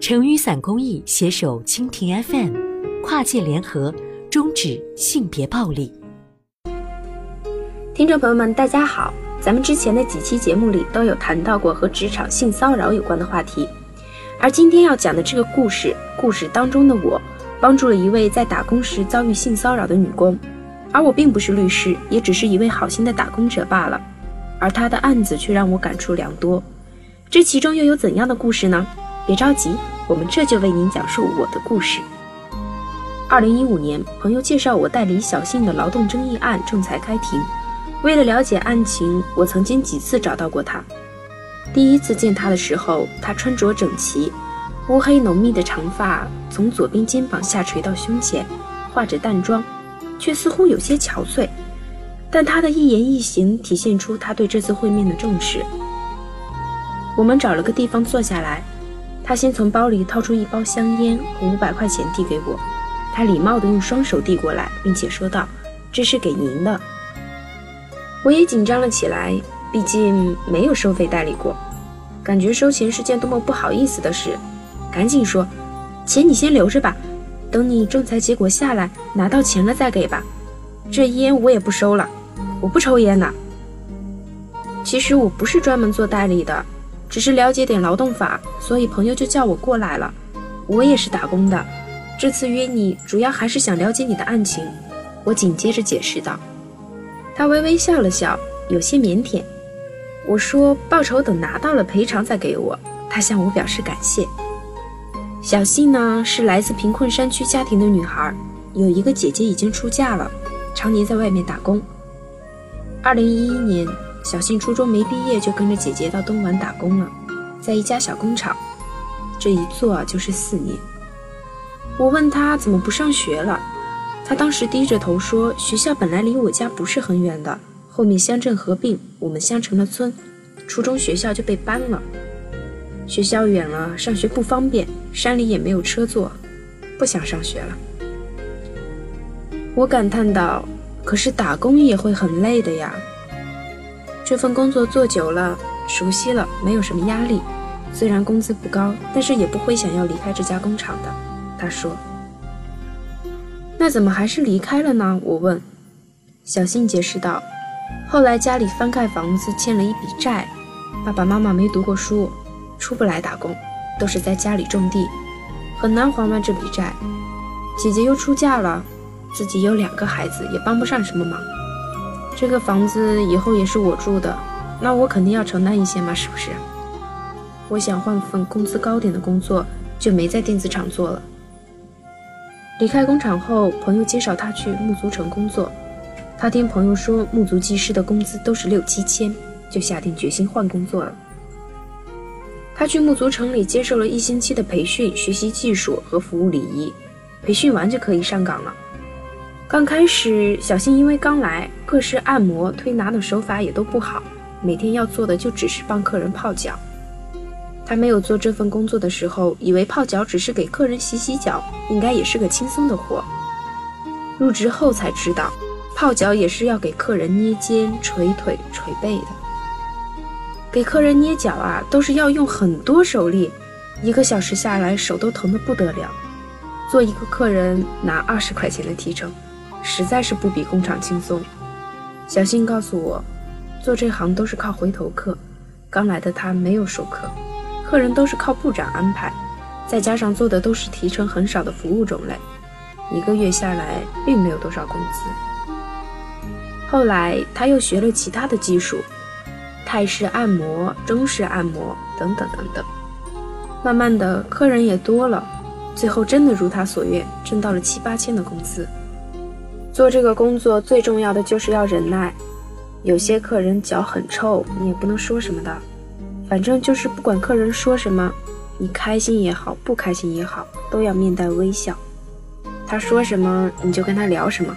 成雨伞公益携手蜻蜓 FM，跨界联合，终止性别暴力。听众朋友们，大家好！咱们之前的几期节目里都有谈到过和职场性骚扰有关的话题，而今天要讲的这个故事，故事当中的我，帮助了一位在打工时遭遇性骚扰的女工，而我并不是律师，也只是一位好心的打工者罢了。而她的案子却让我感触良多，这其中又有怎样的故事呢？别着急，我们这就为您讲述我的故事。二零一五年，朋友介绍我代理小信的劳动争议案仲裁开庭。为了了解案情，我曾经几次找到过他。第一次见他的时候，他穿着整齐，乌黑浓密的长发从左边肩膀下垂到胸前，化着淡妆，却似乎有些憔悴。但他的一言一行体现出他对这次会面的重视。我们找了个地方坐下来。他先从包里掏出一包香烟和五百块钱递给我，他礼貌地用双手递过来，并且说道：“这是给您的。”我也紧张了起来，毕竟没有收费代理过，感觉收钱是件多么不好意思的事，赶紧说：“钱你先留着吧，等你仲裁结果下来拿到钱了再给吧。这烟我也不收了，我不抽烟的。其实我不是专门做代理的。”只是了解点劳动法，所以朋友就叫我过来了。我也是打工的，这次约你主要还是想了解你的案情。我紧接着解释道。他微微笑了笑，有些腼腆。我说报酬等拿到了赔偿再给我。他向我表示感谢。小信呢是来自贫困山区家庭的女孩，有一个姐姐已经出嫁了，常年在外面打工。二零一一年。小信初中没毕业就跟着姐姐到东莞打工了，在一家小工厂，这一做就是四年。我问他怎么不上学了，他当时低着头说：“学校本来离我家不是很远的，后面乡镇合并，我们乡成了村，初中学校就被搬了。学校远了，上学不方便，山里也没有车坐，不想上学了。”我感叹道：“可是打工也会很累的呀。”这份工作做久了，熟悉了，没有什么压力。虽然工资不高，但是也不会想要离开这家工厂的。他说：“那怎么还是离开了呢？”我问。小信解释道：“后来家里翻盖房子，欠了一笔债，爸爸妈妈没读过书，出不来打工，都是在家里种地，很难还完这笔债。姐姐又出嫁了，自己有两个孩子，也帮不上什么忙。”这个房子以后也是我住的，那我肯定要承担一些嘛，是不是？我想换份工资高点的工作，就没在电子厂做了。离开工厂后，朋友介绍他去木足城工作。他听朋友说木足技师的工资都是六七千，就下定决心换工作了。他去木足城里接受了一星期的培训，学习技术和服务礼仪，培训完就可以上岗了。刚开始，小新因为刚来，各式按摩、推拿的手法也都不好，每天要做的就只是帮客人泡脚。他没有做这份工作的时候，以为泡脚只是给客人洗洗脚，应该也是个轻松的活。入职后才知道，泡脚也是要给客人捏肩、捶腿、捶背的。给客人捏脚啊，都是要用很多手力，一个小时下来手都疼得不得了。做一个客人拿二十块钱的提成。实在是不比工厂轻松。小新告诉我，做这行都是靠回头客，刚来的他没有熟客，客人都是靠部长安排，再加上做的都是提成很少的服务种类，一个月下来并没有多少工资。后来他又学了其他的技术，泰式按摩、中式按摩等等等等，慢慢的客人也多了，最后真的如他所愿，挣到了七八千的工资。做这个工作最重要的就是要忍耐，有些客人脚很臭，你也不能说什么的，反正就是不管客人说什么，你开心也好，不开心也好，都要面带微笑。他说什么你就跟他聊什么。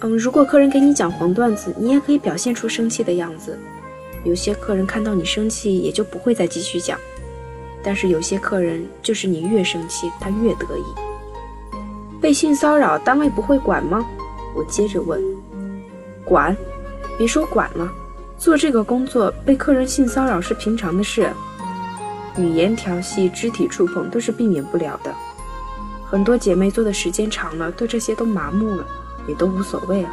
嗯，如果客人给你讲黄段子，你也可以表现出生气的样子。有些客人看到你生气，也就不会再继续讲。但是有些客人就是你越生气，他越得意。被性骚扰，单位不会管吗？我接着问。管，别说管了，做这个工作被客人性骚扰是平常的事。语言调戏、肢体触碰都是避免不了的。很多姐妹做的时间长了，对这些都麻木了，也都无所谓了。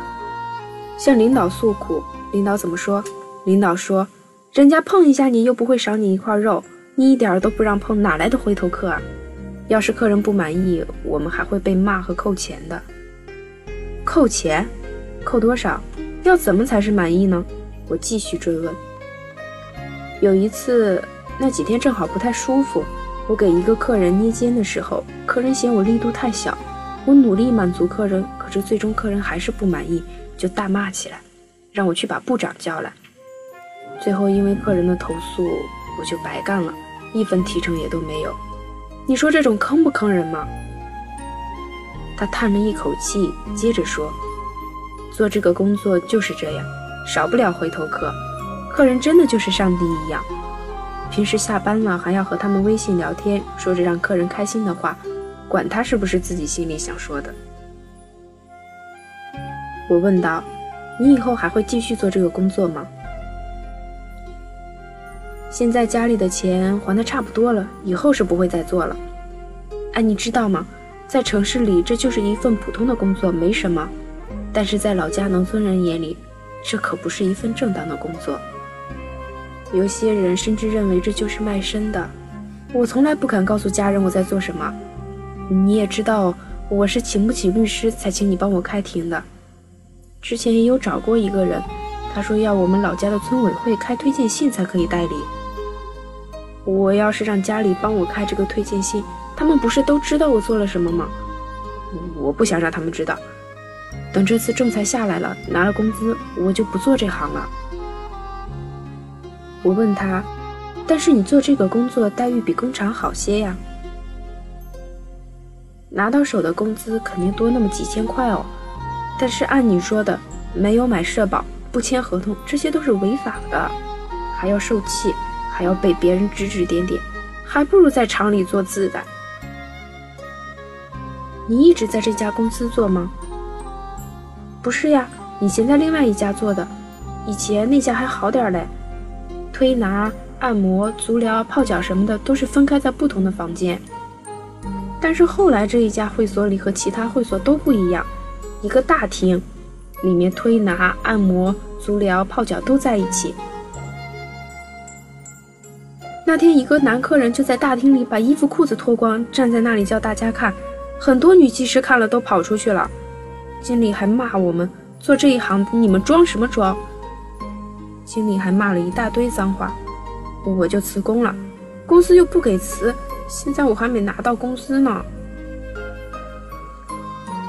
向领导诉苦，领导怎么说？领导说：“人家碰一下你又不会少你一块肉，你一点都不让碰，哪来的回头客啊？要是客人不满意，我们还会被骂和扣钱的。扣钱？扣多少？要怎么才是满意呢？”我继续追问。有一次，那几天正好不太舒服。我给一个客人捏肩的时候，客人嫌我力度太小。我努力满足客人，可是最终客人还是不满意，就大骂起来，让我去把部长叫来。最后因为客人的投诉，我就白干了，一分提成也都没有。你说这种坑不坑人吗？他叹了一口气，接着说：“做这个工作就是这样，少不了回头客，客人真的就是上帝一样。”平时下班了还要和他们微信聊天，说着让客人开心的话，管他是不是自己心里想说的。我问道：“你以后还会继续做这个工作吗？”现在家里的钱还的差不多了，以后是不会再做了。哎，你知道吗？在城市里这就是一份普通的工作，没什么；但是在老家农村人眼里，这可不是一份正当的工作。有些人甚至认为这就是卖身的。我从来不敢告诉家人我在做什么。你也知道，我是请不起律师才请你帮我开庭的。之前也有找过一个人，他说要我们老家的村委会开推荐信才可以代理。我要是让家里帮我开这个推荐信，他们不是都知道我做了什么吗？我不想让他们知道。等这次仲裁下来了，拿了工资，我就不做这行了。我问他：“但是你做这个工作待遇比工厂好些呀？拿到手的工资肯定多那么几千块哦。但是按你说的，没有买社保，不签合同，这些都是违法的，还要受气，还要被别人指指点点，还不如在厂里做自在。你一直在这家公司做吗？不是呀，以前在另外一家做的，以前那家还好点嘞。”推拿、按摩、足疗、泡脚什么的都是分开在不同的房间，但是后来这一家会所里和其他会所都不一样，一个大厅，里面推拿、按摩、足疗、泡脚都在一起。那天一个男客人就在大厅里把衣服裤子脱光，站在那里叫大家看，很多女技师看了都跑出去了，经理还骂我们做这一行你们装什么装？经理还骂了一大堆脏话，我就辞工了。公司又不给辞，现在我还没拿到工资呢。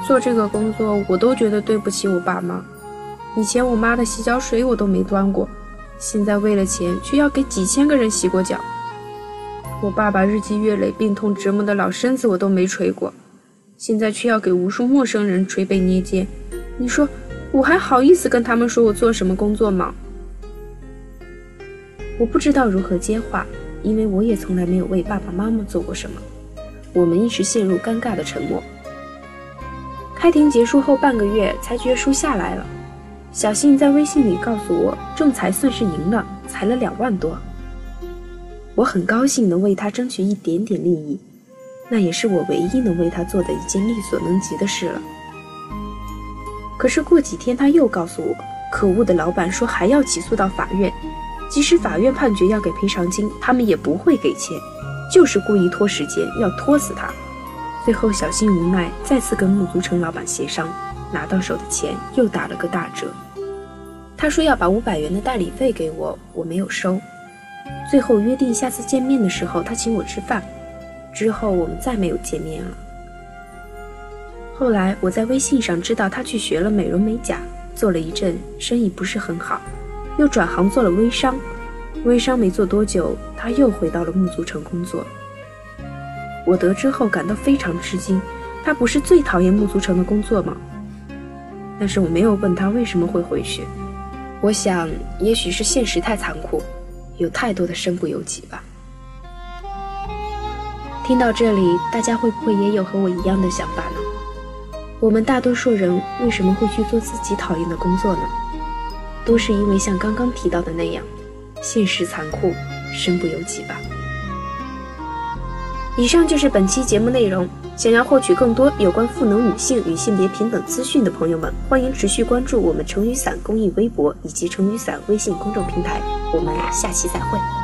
做这个工作，我都觉得对不起我爸妈。以前我妈的洗脚水我都没端过，现在为了钱却要给几千个人洗过脚。我爸爸日积月累病痛折磨的老身子我都没捶过，现在却要给无数陌生人捶背捏肩。你说我还好意思跟他们说我做什么工作吗？我不知道如何接话，因为我也从来没有为爸爸妈妈做过什么。我们一时陷入尴尬的沉默。开庭结束后半个月，裁决书下来了。小信在微信里告诉我，仲裁算是赢了，裁了两万多。我很高兴能为他争取一点点利益，那也是我唯一能为他做的一件力所能及的事了。可是过几天他又告诉我，可恶的老板说还要起诉到法院。即使法院判决要给赔偿金，他们也不会给钱，就是故意拖时间，要拖死他。最后，小新无奈，再次跟木足城老板协商，拿到手的钱又打了个大折。他说要把五百元的代理费给我，我没有收。最后约定下次见面的时候，他请我吃饭。之后我们再没有见面了。后来我在微信上知道他去学了美容美甲，做了一阵，生意不是很好。又转行做了微商，微商没做多久，他又回到了木足城工作。我得知后感到非常吃惊，他不是最讨厌木足城的工作吗？但是我没有问他为什么会回去。我想，也许是现实太残酷，有太多的身不由己吧。听到这里，大家会不会也有和我一样的想法呢？我们大多数人为什么会去做自己讨厌的工作呢？都是因为像刚刚提到的那样，现实残酷，身不由己吧。以上就是本期节目内容。想要获取更多有关赋能女性与性别平等资讯的朋友们，欢迎持续关注我们成雨伞公益微博以及成雨伞微信公众平台。我们下期再会。